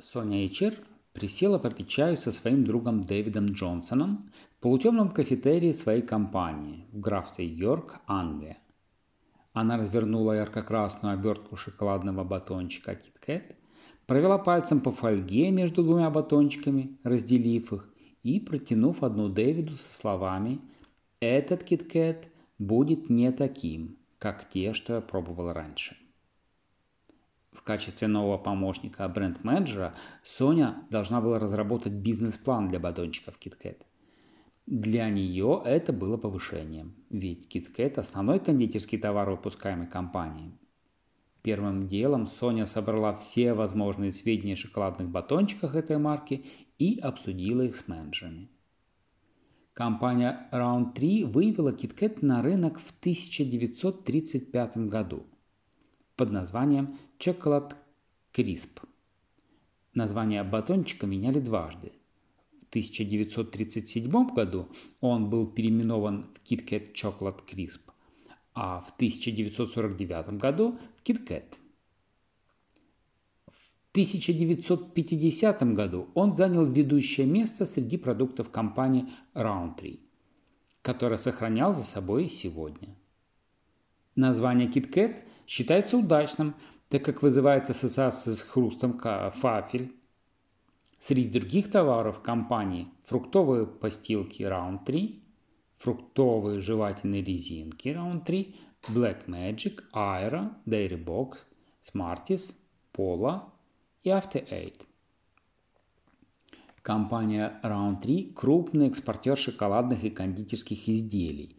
Соня Эйчер присела попить чаю со своим другом Дэвидом Джонсоном в полутемном кафетерии своей компании в графстве Йорк, Англия. Она развернула ярко-красную обертку шоколадного батончика KitKat, провела пальцем по фольге между двумя батончиками, разделив их, и протянув одну Дэвиду со словами «Этот KitKat будет не таким, как те, что я пробовал раньше». В качестве нового помощника бренд-менеджера Соня должна была разработать бизнес-план для батончиков KitKat. Для нее это было повышением, ведь KitKat – основной кондитерский товар, выпускаемый компанией. Первым делом Соня собрала все возможные сведения о шоколадных батончиках этой марки и обсудила их с менеджерами. Компания Round 3 вывела KitKat на рынок в 1935 году – под названием Chocolate Crisp. Название батончика меняли дважды. В 1937 году он был переименован в KitKat Chocolate Crisp, а в 1949 году в KitKat. В 1950 году он занял ведущее место среди продуктов компании Roundtree, которая сохранял за собой сегодня. Название KitKat считается удачным, так как вызывает ассоциации с хрустом фафель. Среди других товаров компании фруктовые постилки Round 3, фруктовые жевательные резинки Round 3, Black Magic, Aira, Dairy Box, Smarties, Pola и After Eight. Компания Round 3 – крупный экспортер шоколадных и кондитерских изделий,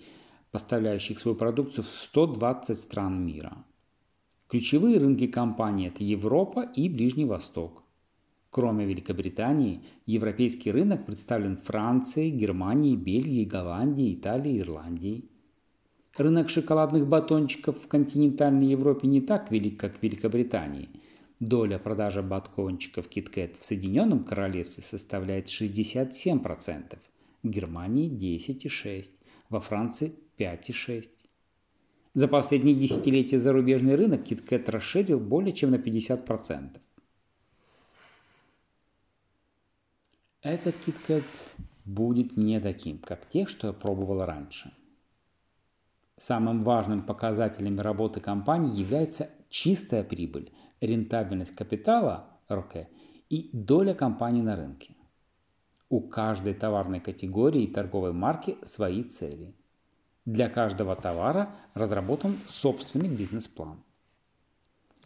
поставляющих свою продукцию в 120 стран мира – Ключевые рынки компании – это Европа и Ближний Восток. Кроме Великобритании, европейский рынок представлен Францией, Германией, Бельгией, Голландией, Италией, Ирландией. Рынок шоколадных батончиков в континентальной Европе не так велик, как в Великобритании. Доля продажи батончиков KitKat в Соединенном Королевстве составляет 67%, в Германии 10,6%, во Франции 5,6%. За последние десятилетия зарубежный рынок KitKat расширил более чем на 50%. Этот KitKat будет не таким, как те, что я пробовал раньше. Самым важным показателем работы компании является чистая прибыль, рентабельность капитала РОК и доля компании на рынке. У каждой товарной категории и торговой марки свои цели – для каждого товара разработан собственный бизнес-план.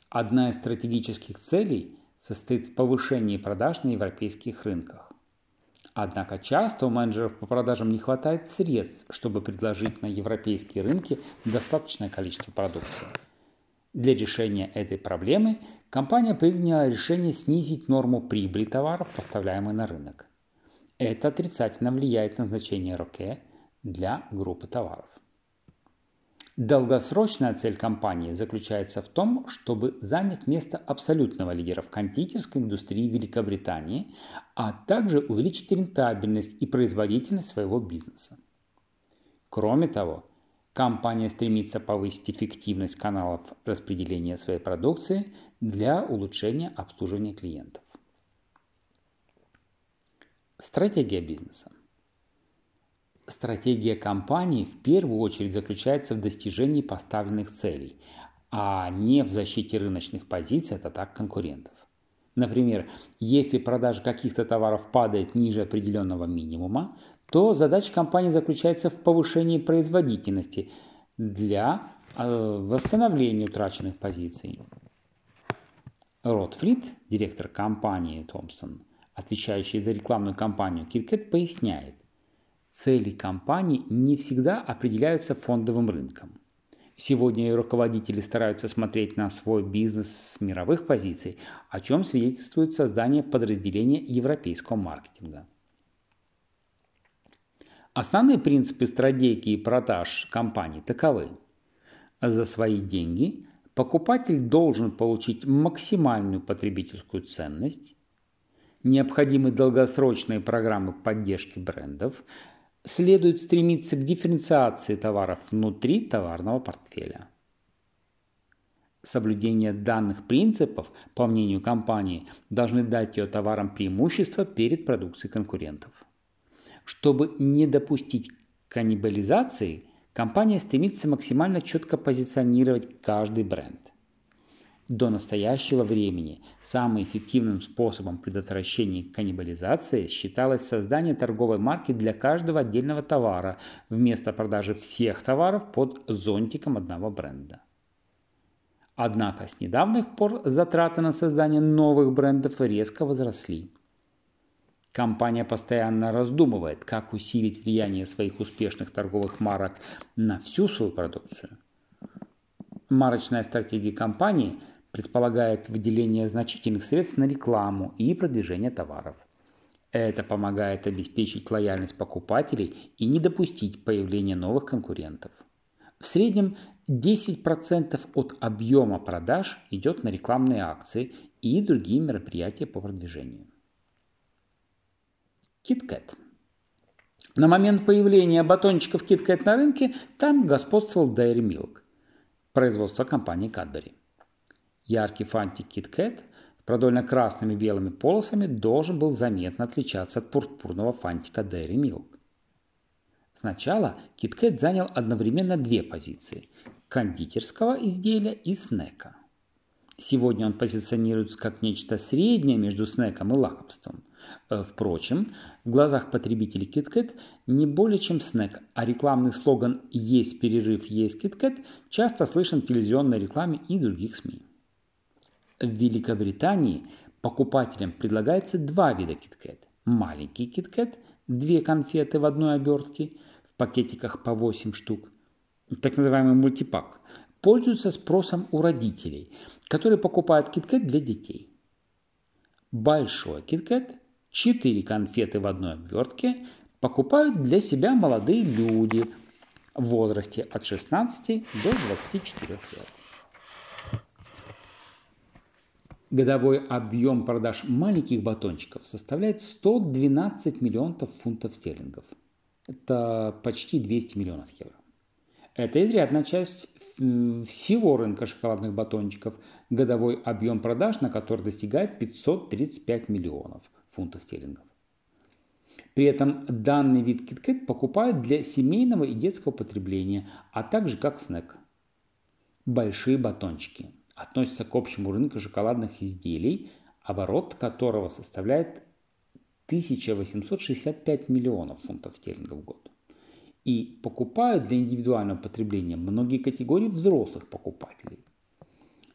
Одна из стратегических целей состоит в повышении продаж на европейских рынках. Однако часто у менеджеров по продажам не хватает средств, чтобы предложить на европейские рынки достаточное количество продукции. Для решения этой проблемы компания приняла решение снизить норму прибыли товаров, поставляемых на рынок. Это отрицательно влияет на значение РОКЕ – для группы товаров. Долгосрочная цель компании заключается в том, чтобы занять место абсолютного лидера в кондитерской индустрии Великобритании, а также увеличить рентабельность и производительность своего бизнеса. Кроме того, компания стремится повысить эффективность каналов распределения своей продукции для улучшения обслуживания клиентов. Стратегия бизнеса. Стратегия компании в первую очередь заключается в достижении поставленных целей, а не в защите рыночных позиций от атак конкурентов. Например, если продажа каких-то товаров падает ниже определенного минимума, то задача компании заключается в повышении производительности для э, восстановления утраченных позиций. Род Фрид, директор компании Томпсон, отвечающий за рекламную кампанию KitKat, поясняет, Цели компании не всегда определяются фондовым рынком. Сегодня руководители стараются смотреть на свой бизнес с мировых позиций, о чем свидетельствует создание подразделения европейского маркетинга. Основные принципы стратегии продаж компании таковы. За свои деньги покупатель должен получить максимальную потребительскую ценность, необходимы долгосрочные программы поддержки брендов, следует стремиться к дифференциации товаров внутри товарного портфеля. Соблюдение данных принципов, по мнению компании, должны дать ее товарам преимущество перед продукцией конкурентов. Чтобы не допустить каннибализации, компания стремится максимально четко позиционировать каждый бренд. До настоящего времени самым эффективным способом предотвращения каннибализации считалось создание торговой марки для каждого отдельного товара вместо продажи всех товаров под зонтиком одного бренда. Однако с недавних пор затраты на создание новых брендов резко возросли. Компания постоянно раздумывает, как усилить влияние своих успешных торговых марок на всю свою продукцию. Марочная стратегия компании – предполагает выделение значительных средств на рекламу и продвижение товаров. Это помогает обеспечить лояльность покупателей и не допустить появления новых конкурентов. В среднем 10% от объема продаж идет на рекламные акции и другие мероприятия по продвижению. KitKat. На момент появления батончиков KitKat на рынке там господствовал Dairy Milk, производство компании Cadbury. Яркий фантик KitKat с продольно-красными белыми полосами должен был заметно отличаться от пурпурного фантика Dairy Milk. Сначала KitKat занял одновременно две позиции – кондитерского изделия и снека. Сегодня он позиционируется как нечто среднее между снеком и лакомством. Э, впрочем, в глазах потребителей KitKat не более чем снек, а рекламный слоган «Есть перерыв, есть KitKat» часто слышен в телевизионной рекламе и других СМИ. В Великобритании покупателям предлагается два вида KitKat. Маленький KitKat, две конфеты в одной обертке, в пакетиках по 8 штук, так называемый мультипак, пользуются спросом у родителей, которые покупают KitKat для детей. Большой KitKat, 4 конфеты в одной обвертке, покупают для себя молодые люди в возрасте от 16 до 24 лет. Годовой объем продаж маленьких батончиков составляет 112 миллионов фунтов стерлингов. Это почти 200 миллионов евро. Это изрядная часть всего рынка шоколадных батончиков, годовой объем продаж на который достигает 535 миллионов фунтов стерлингов. При этом данный вид KitKat покупают для семейного и детского потребления, а также как снэк. Большие батончики – относится к общему рынку шоколадных изделий, оборот которого составляет 1865 миллионов фунтов стерлингов в год. И покупают для индивидуального потребления многие категории взрослых покупателей.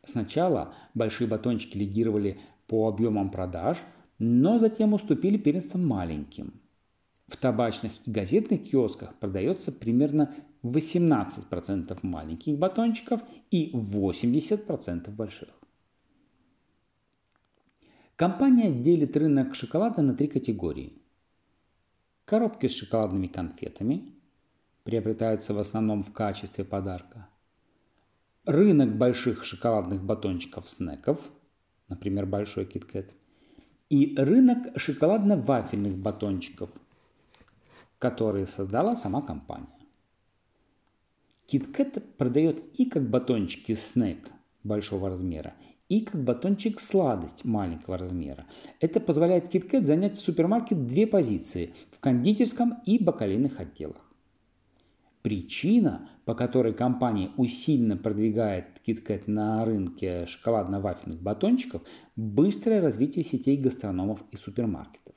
Сначала большие батончики лидировали по объемам продаж, но затем уступили первенство маленьким. В табачных и газетных киосках продается примерно 18% маленьких батончиков и 80% больших. Компания делит рынок шоколада на три категории. Коробки с шоколадными конфетами приобретаются в основном в качестве подарка. Рынок больших шоколадных батончиков-снеков, например, большой киткет. И рынок шоколадно-вафельных батончиков, которые создала сама компания. KitKat продает и как батончики снэк большого размера, и как батончик сладость маленького размера. Это позволяет KitKat занять в супермаркет две позиции в кондитерском и бакалейных отделах. Причина, по которой компания усиленно продвигает KitKat на рынке шоколадно-вафельных батончиков – быстрое развитие сетей гастрономов и супермаркетов.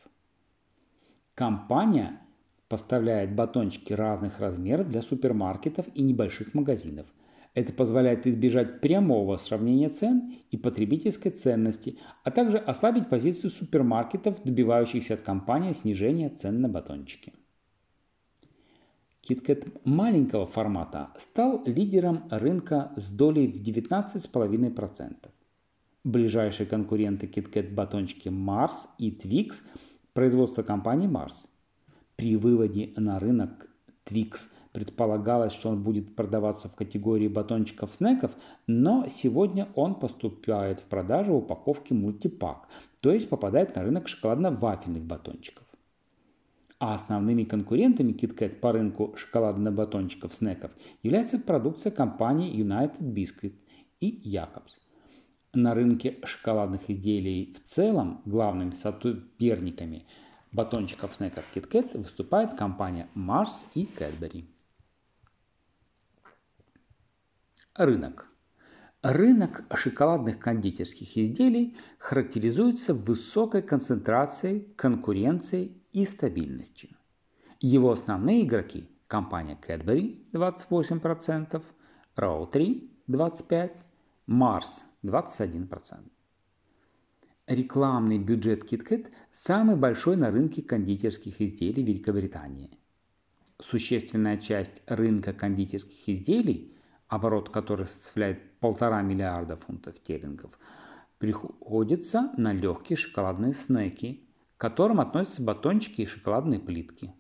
Компания поставляет батончики разных размеров для супермаркетов и небольших магазинов. Это позволяет избежать прямого сравнения цен и потребительской ценности, а также ослабить позицию супермаркетов, добивающихся от компании снижения цен на батончики. KitKat маленького формата стал лидером рынка с долей в 19,5%. Ближайшие конкуренты KitKat батончики Mars и Twix – производство компании Mars – при выводе на рынок Twix предполагалось, что он будет продаваться в категории батончиков-снеков, но сегодня он поступает в продажу упаковки мультипак, то есть попадает на рынок шоколадно-вафельных батончиков. А основными конкурентами KitKat по рынку шоколадно батончиков-снеков является продукция компании United Biscuit и Якобс. На рынке шоколадных изделий в целом главными соперниками батончиков снеков KitKat выступает компания Mars и Cadbury. Рынок. Рынок шоколадных кондитерских изделий характеризуется высокой концентрацией, конкуренцией и стабильностью. Его основные игроки – компания Cadbury 28%, Row 25%, Mars 21%. Рекламный бюджет KitKat самый большой на рынке кондитерских изделий Великобритании. Существенная часть рынка кондитерских изделий, оборот которой составляет полтора миллиарда фунтов стерлингов, приходится на легкие шоколадные снеки, к которым относятся батончики и шоколадные плитки.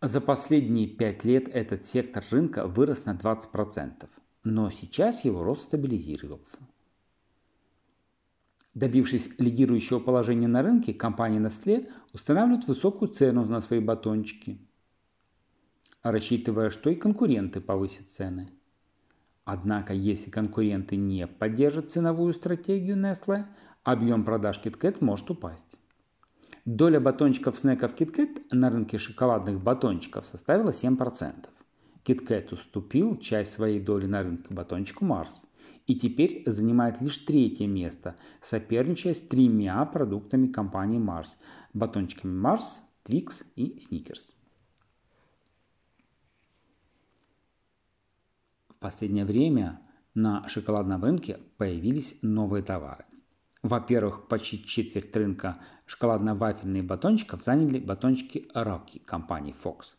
За последние пять лет этот сектор рынка вырос на 20%, но сейчас его рост стабилизировался. Добившись лидирующего положения на рынке, компания Nestle устанавливает высокую цену на свои батончики, рассчитывая, что и конкуренты повысят цены. Однако, если конкуренты не поддержат ценовую стратегию Nestle, объем продаж KitKat может упасть. Доля батончиков снеков KitKat на рынке шоколадных батончиков составила 7%. KitKat уступил часть своей доли на рынке батончику Mars и теперь занимает лишь третье место, соперничая с тремя продуктами компании Mars – батончиками Mars, Twix и Snickers. В последнее время на шоколадном рынке появились новые товары. Во-первых, почти четверть рынка шоколадно-вафельных батончиков заняли батончики Rocky компании Fox.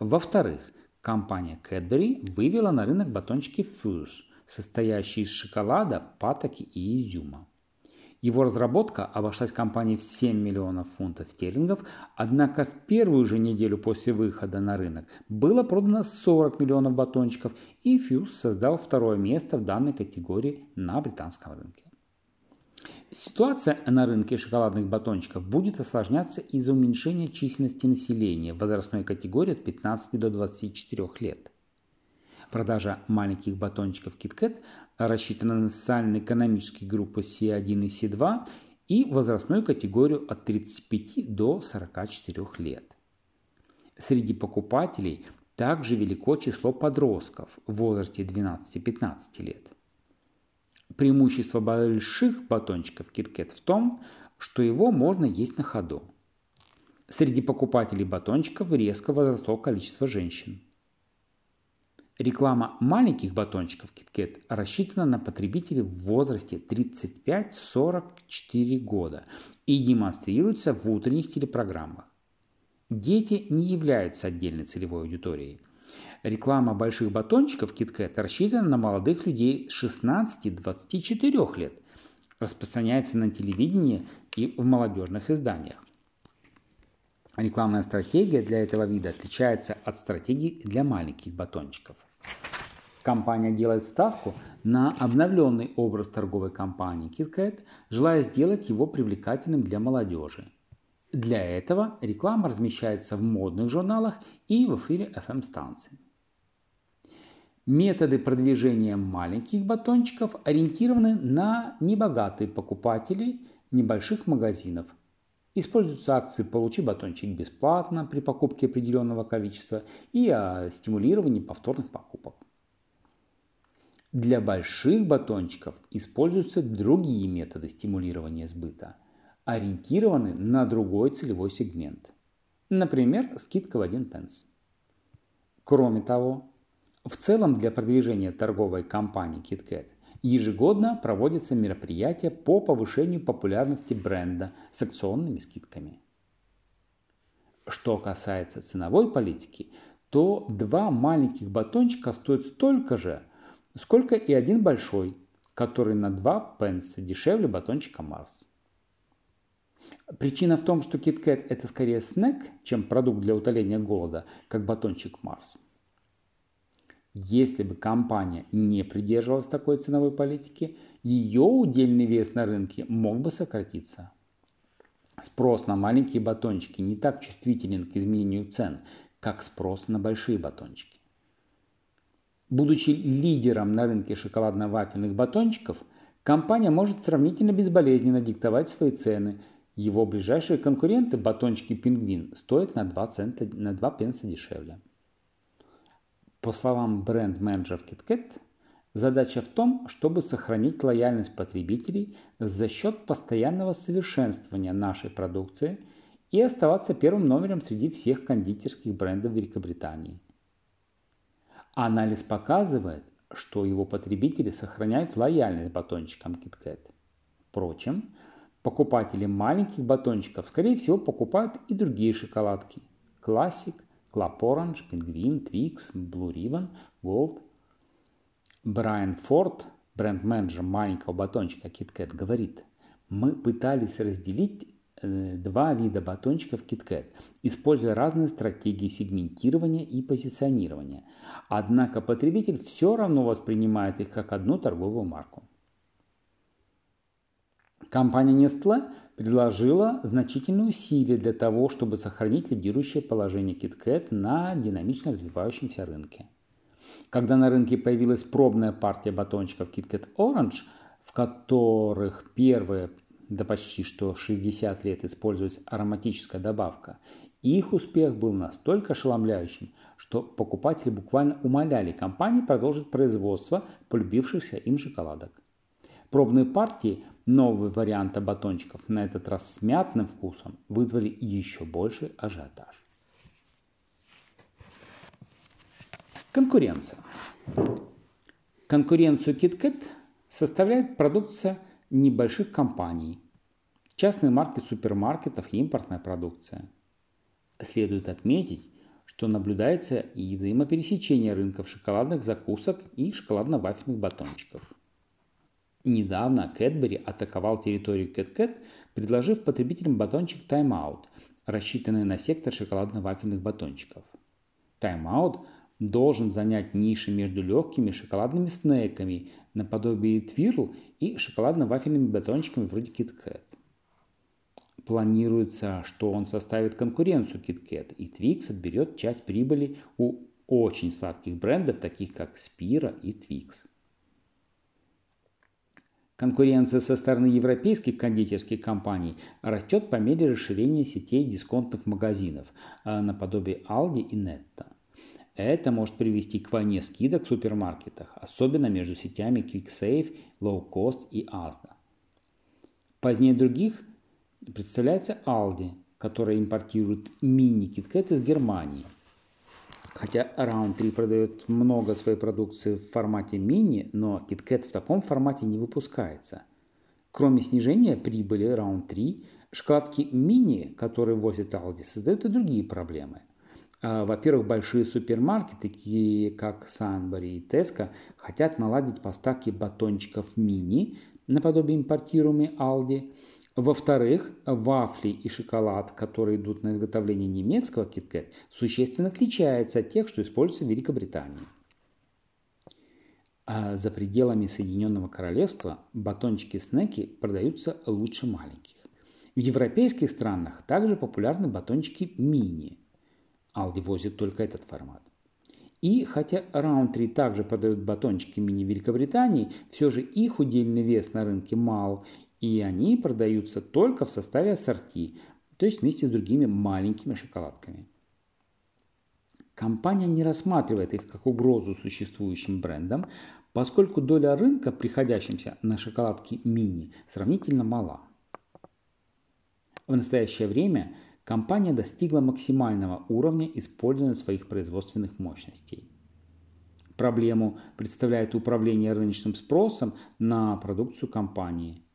Во-вторых, компания Cadbury вывела на рынок батончики Fuse, состоящие из шоколада, патоки и изюма. Его разработка обошлась компании в 7 миллионов фунтов стерлингов, однако в первую же неделю после выхода на рынок было продано 40 миллионов батончиков, и Fuse создал второе место в данной категории на британском рынке. Ситуация на рынке шоколадных батончиков будет осложняться из-за уменьшения численности населения в возрастной категории от 15 до 24 лет. Продажа маленьких батончиков KitKat рассчитана на социально-экономические группы C1 и C2 и возрастную категорию от 35 до 44 лет. Среди покупателей также велико число подростков в возрасте 12-15 лет. Преимущество больших батончиков KitKat в том, что его можно есть на ходу. Среди покупателей батончиков резко возросло количество женщин. Реклама маленьких батончиков KitKat рассчитана на потребителей в возрасте 35-44 года и демонстрируется в утренних телепрограммах. Дети не являются отдельной целевой аудиторией. Реклама больших батончиков KitKat рассчитана на молодых людей с 16-24 лет, распространяется на телевидении и в молодежных изданиях. Рекламная стратегия для этого вида отличается от стратегии для маленьких батончиков. Компания делает ставку на обновленный образ торговой компании KitKat, желая сделать его привлекательным для молодежи. Для этого реклама размещается в модных журналах и в эфире FM-станций. Методы продвижения маленьких батончиков ориентированы на небогатые покупателей небольших магазинов. Используются акции «Получи батончик бесплатно» при покупке определенного количества и о стимулировании повторных покупок. Для больших батончиков используются другие методы стимулирования сбыта – ориентированы на другой целевой сегмент. Например, скидка в 1 пенс. Кроме того, в целом для продвижения торговой компании KitKat ежегодно проводятся мероприятия по повышению популярности бренда с акционными скидками. Что касается ценовой политики, то два маленьких батончика стоят столько же, сколько и один большой, который на 2 пенса дешевле батончика Марс. Причина в том, что KitKat это скорее снэк, чем продукт для утоления голода, как батончик Марс. Если бы компания не придерживалась такой ценовой политики, ее удельный вес на рынке мог бы сократиться. Спрос на маленькие батончики не так чувствителен к изменению цен, как спрос на большие батончики. Будучи лидером на рынке шоколадно-вафельных батончиков, компания может сравнительно безболезненно диктовать свои цены. Его ближайшие конкуренты, батончики «Пингвин», стоят на 2, цента, на 2 пенса дешевле. По словам бренд-менеджеров KitKat, задача в том, чтобы сохранить лояльность потребителей за счет постоянного совершенствования нашей продукции и оставаться первым номером среди всех кондитерских брендов Великобритании. Анализ показывает, что его потребители сохраняют лояльность батончикам KitKat. Впрочем, покупатели маленьких батончиков, скорее всего, покупают и другие шоколадки. Classic, Club Orange, Penguin, Twix, Blue Ribbon, Gold. Брайан Форд, бренд-менеджер маленького батончика KitKat, говорит, мы пытались разделить э, два вида батончиков KitKat, используя разные стратегии сегментирования и позиционирования. Однако потребитель все равно воспринимает их как одну торговую марку. Компания Nestle предложила значительные усилия для того, чтобы сохранить лидирующее положение KitKat на динамично развивающемся рынке. Когда на рынке появилась пробная партия батончиков KitKat Orange, в которых первые да почти что 60 лет использовалась ароматическая добавка, их успех был настолько ошеломляющим, что покупатели буквально умоляли компании продолжить производство полюбившихся им шоколадок. Пробные партии нового варианта батончиков, на этот раз с мятным вкусом, вызвали еще больший ажиотаж. Конкуренция. Конкуренцию KitKat составляет продукция небольших компаний, частные марки супермаркетов и импортная продукция. Следует отметить, что наблюдается и взаимопересечение рынков шоколадных закусок и шоколадно-вафельных батончиков. Недавно Кэтбери атаковал территорию KitKat, предложив потребителям батончик Time Out, рассчитанный на сектор шоколадно-вафельных батончиков. Time Out должен занять ниши между легкими шоколадными снеками наподобие твирл и шоколадно-вафельными батончиками вроде KitKat. Планируется, что он составит конкуренцию KitKat, и Twix отберет часть прибыли у очень сладких брендов, таких как Spira и Twix. Конкуренция со стороны европейских кондитерских компаний растет по мере расширения сетей дисконтных магазинов а, наподобие Aldi и Netto. Это может привести к войне скидок в супермаркетах, особенно между сетями QuickSave, Low Cost и Asda. Позднее других представляется Aldi, которая импортирует мини-киткет из Германии. Хотя Round 3 продает много своей продукции в формате мини, но KitKat в таком формате не выпускается. Кроме снижения прибыли Round 3, шоколадки мини, которые возят Aldi, создают и другие проблемы – а, во-первых, большие супермаркеты, такие как Санбери и Tesco, хотят наладить поставки батончиков мини, наподобие импортируемой Aldi. Во-вторых, вафли и шоколад, которые идут на изготовление немецкого KitKat, существенно отличаются от тех, что используются в Великобритании. А за пределами Соединенного Королевства батончики-снеки продаются лучше маленьких. В европейских странах также популярны батончики мини – Aldi возит только этот формат. И хотя Roundtree также продают батончики мини Великобритании, все же их удельный вес на рынке мал, и они продаются только в составе ассорти, то есть вместе с другими маленькими шоколадками. Компания не рассматривает их как угрозу существующим брендам, поскольку доля рынка, приходящимся на шоколадки мини, сравнительно мала. В настоящее время компания достигла максимального уровня использования своих производственных мощностей. Проблему представляет управление рыночным спросом на продукцию компании.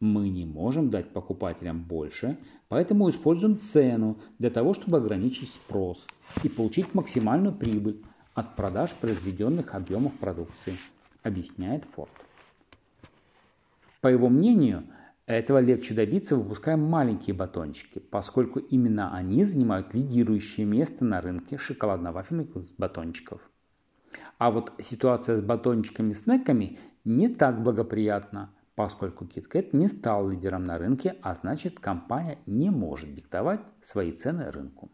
Мы не можем дать покупателям больше, поэтому используем цену для того, чтобы ограничить спрос и получить максимальную прибыль от продаж произведенных объемов продукции, объясняет Форд. По его мнению, этого легче добиться, выпуская маленькие батончики, поскольку именно они занимают лидирующее место на рынке шоколадно-вафельных батончиков. А вот ситуация с батончиками-снеками не так благоприятна, поскольку KitKat не стал лидером на рынке, а значит компания не может диктовать свои цены рынку.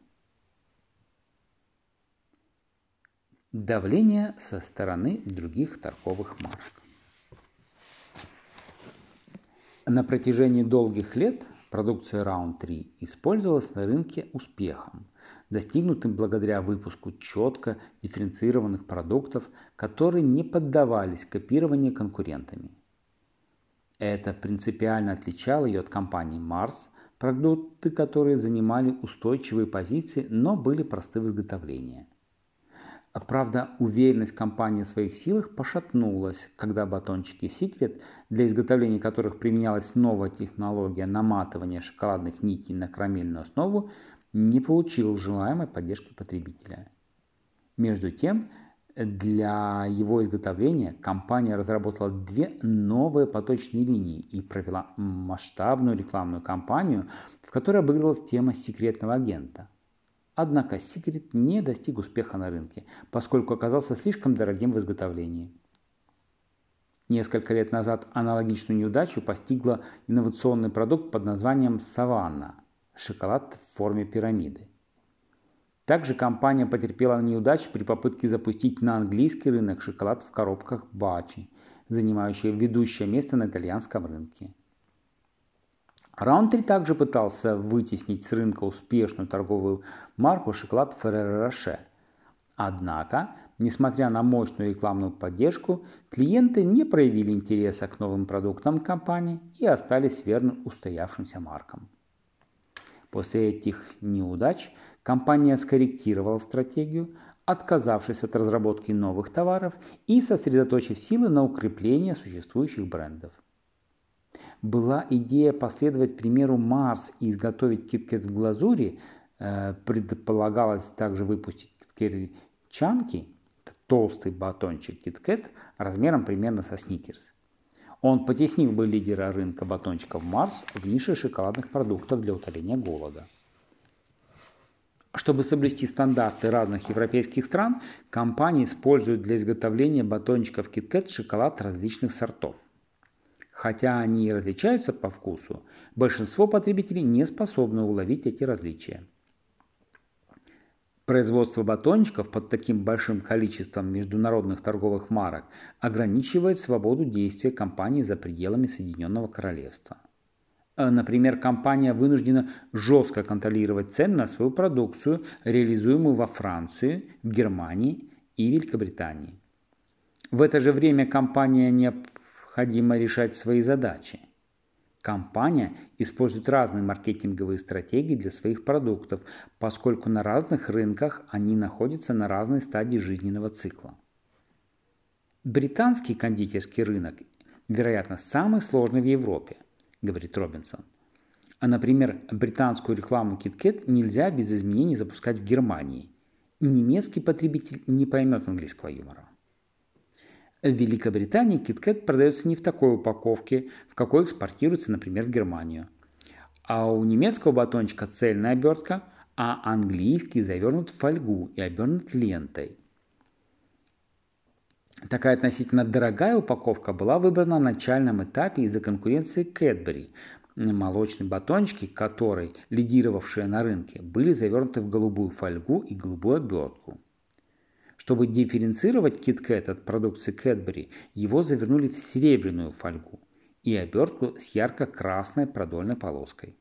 Давление со стороны других торговых марок. На протяжении долгих лет продукция Round 3 использовалась на рынке успехом, достигнутым благодаря выпуску четко дифференцированных продуктов, которые не поддавались копированию конкурентами. Это принципиально отличало ее от компании Mars, продукты которые занимали устойчивые позиции, но были просты в изготовлении – правда, уверенность компании в своих силах пошатнулась, когда батончики Secret, для изготовления которых применялась новая технология наматывания шоколадных нитей на карамельную основу, не получил желаемой поддержки потребителя. Между тем, для его изготовления компания разработала две новые поточные линии и провела масштабную рекламную кампанию, в которой обыгрывалась тема секретного агента – Однако Secret не достиг успеха на рынке, поскольку оказался слишком дорогим в изготовлении. Несколько лет назад аналогичную неудачу постигла инновационный продукт под названием «Саванна» – шоколад в форме пирамиды. Также компания потерпела неудачу при попытке запустить на английский рынок шоколад в коробках Бачи, занимающий ведущее место на итальянском рынке. Раунтри также пытался вытеснить с рынка успешную торговую марку шоколад Ferrero Rocher. Однако, несмотря на мощную рекламную поддержку, клиенты не проявили интереса к новым продуктам компании и остались верны устоявшимся маркам. После этих неудач компания скорректировала стратегию, отказавшись от разработки новых товаров и сосредоточив силы на укреплении существующих брендов была идея последовать примеру Марс и изготовить киткет в глазури, э, предполагалось также выпустить киткет чанки, толстый батончик киткет размером примерно со сникерс. Он потеснил бы лидера рынка батончиков Марс в нише шоколадных продуктов для утоления голода. Чтобы соблюсти стандарты разных европейских стран, компании используют для изготовления батончиков KitKat шоколад различных сортов – Хотя они и различаются по вкусу, большинство потребителей не способны уловить эти различия. Производство батончиков под таким большим количеством международных торговых марок ограничивает свободу действия компании за пределами Соединенного Королевства. Э, например, компания вынуждена жестко контролировать цены на свою продукцию, реализуемую во Франции, в Германии и Великобритании. В это же время компания не необходимо решать свои задачи. Компания использует разные маркетинговые стратегии для своих продуктов, поскольку на разных рынках они находятся на разной стадии жизненного цикла. Британский кондитерский рынок, вероятно, самый сложный в Европе, говорит Робинсон. А, например, британскую рекламу KitKat нельзя без изменений запускать в Германии. Немецкий потребитель не поймет английского юмора. В Великобритании KitKat продается не в такой упаковке, в какой экспортируется, например, в Германию. А у немецкого батончика цельная обертка, а английский завернут в фольгу и обернут лентой. Такая относительно дорогая упаковка была выбрана на начальном этапе из-за конкуренции Cadbury. Молочные батончики, которые, лидировавшие на рынке, были завернуты в голубую фольгу и голубую обертку. Чтобы дифференцировать KitKat от продукции Cadbury, его завернули в серебряную фольгу и обертку с ярко-красной продольной полоской.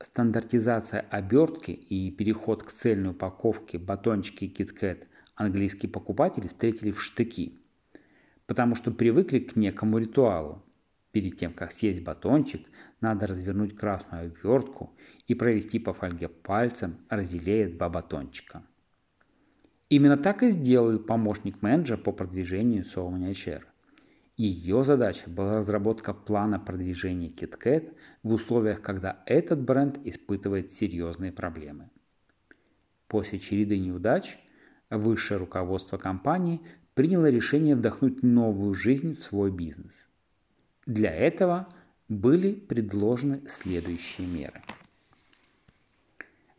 Стандартизация обертки и переход к цельной упаковке батончики KitKat английские покупатели встретили в штыки, потому что привыкли к некому ритуалу. Перед тем, как съесть батончик, надо развернуть красную обертку и провести по фольге пальцем, разделяя два батончика. Именно так и сделал помощник менеджера по продвижению Sony HR. Ее задача была разработка плана продвижения KitKat в условиях, когда этот бренд испытывает серьезные проблемы. После череды неудач высшее руководство компании приняло решение вдохнуть новую жизнь в свой бизнес. Для этого были предложены следующие меры –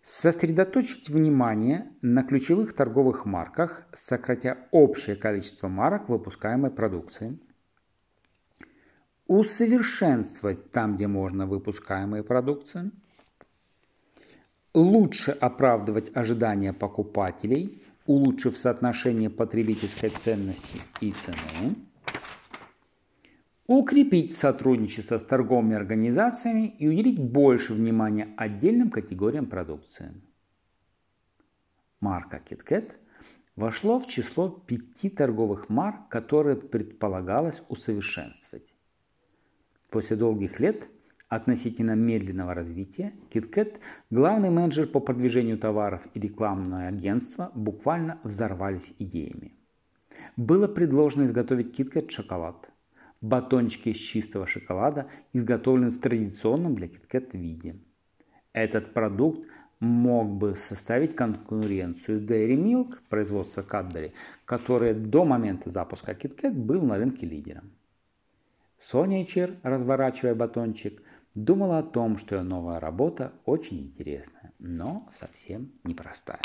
Сосредоточить внимание на ключевых торговых марках, сократя общее количество марок выпускаемой продукции. Усовершенствовать там, где можно выпускаемые продукции. Лучше оправдывать ожидания покупателей, улучшив соотношение потребительской ценности и цены, укрепить сотрудничество с торговыми организациями и уделить больше внимания отдельным категориям продукции. Марка KitKat вошло в число пяти торговых марок, которые предполагалось усовершенствовать. После долгих лет относительно медленного развития KitKat, главный менеджер по продвижению товаров и рекламное агентство буквально взорвались идеями. Было предложено изготовить KitKat шоколад – батончики из чистого шоколада, изготовленные в традиционном для KitKat виде. Этот продукт мог бы составить конкуренцию Dairy Milk, производства Cadbury, который до момента запуска KitKat был на рынке лидером. Соня Чер, разворачивая батончик, думала о том, что ее новая работа очень интересная, но совсем непростая.